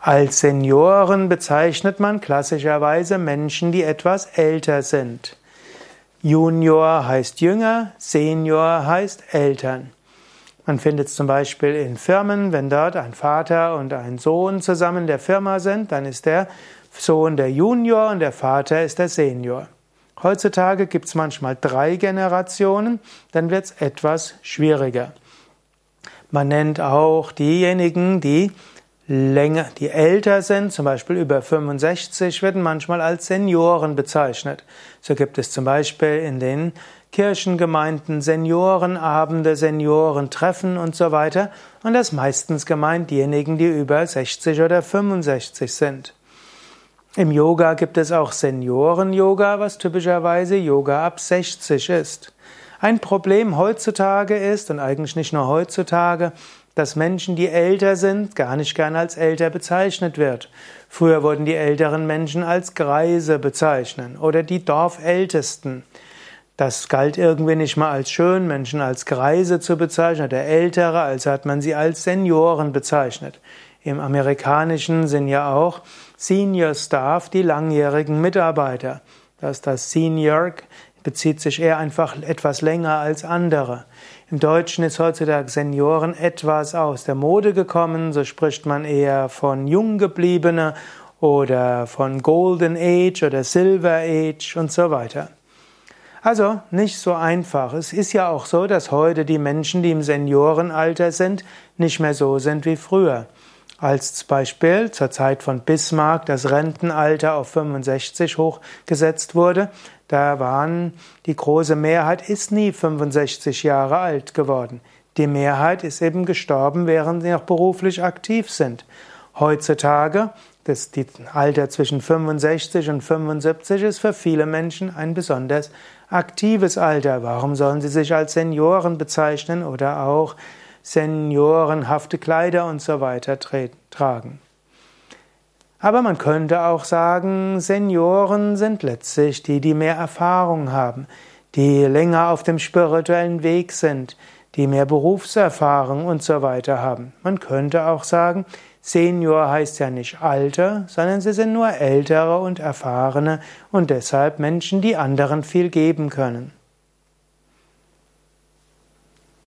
Als Senioren bezeichnet man klassischerweise Menschen, die etwas älter sind. Junior heißt jünger, Senior heißt Eltern. Man findet es zum Beispiel in Firmen, wenn dort ein Vater und ein Sohn zusammen der Firma sind, dann ist der Sohn der Junior und der Vater ist der Senior. Heutzutage gibt es manchmal drei Generationen, dann wird es etwas schwieriger. Man nennt auch diejenigen, die länger, die älter sind, zum Beispiel über 65, werden manchmal als Senioren bezeichnet. So gibt es zum Beispiel in den Kirchengemeinden Seniorenabende, Seniorentreffen und so weiter. Und das meistens gemeint diejenigen, die über 60 oder 65 sind. Im Yoga gibt es auch Senioren-Yoga, was typischerweise Yoga ab 60 ist. Ein Problem heutzutage ist, und eigentlich nicht nur heutzutage, dass Menschen, die älter sind, gar nicht gern als älter bezeichnet wird. Früher wurden die älteren Menschen als Greise bezeichnet oder die Dorfältesten. Das galt irgendwie nicht mal als schön, Menschen als Greise zu bezeichnen oder Ältere, also hat man sie als Senioren bezeichnet. Im Amerikanischen sind ja auch Senior Staff die langjährigen Mitarbeiter. Das das Senior bezieht sich eher einfach etwas länger als andere. Im Deutschen ist heutzutage Senioren etwas aus der Mode gekommen, so spricht man eher von Junggebliebene oder von Golden Age oder Silver Age und so weiter. Also nicht so einfach. Es ist ja auch so, dass heute die Menschen, die im Seniorenalter sind, nicht mehr so sind wie früher. Als Beispiel zur Zeit von Bismarck das Rentenalter auf 65 hochgesetzt wurde, da waren die große Mehrheit ist nie 65 Jahre alt geworden. Die Mehrheit ist eben gestorben, während sie noch beruflich aktiv sind. Heutzutage, das Alter zwischen 65 und 75 ist für viele Menschen ein besonders aktives Alter. Warum sollen sie sich als Senioren bezeichnen oder auch seniorenhafte Kleider und so weiter tragen. Aber man könnte auch sagen, Senioren sind letztlich die, die mehr Erfahrung haben, die länger auf dem spirituellen Weg sind, die mehr Berufserfahrung und so weiter haben. Man könnte auch sagen, Senior heißt ja nicht Alter, sondern sie sind nur ältere und erfahrene und deshalb Menschen, die anderen viel geben können.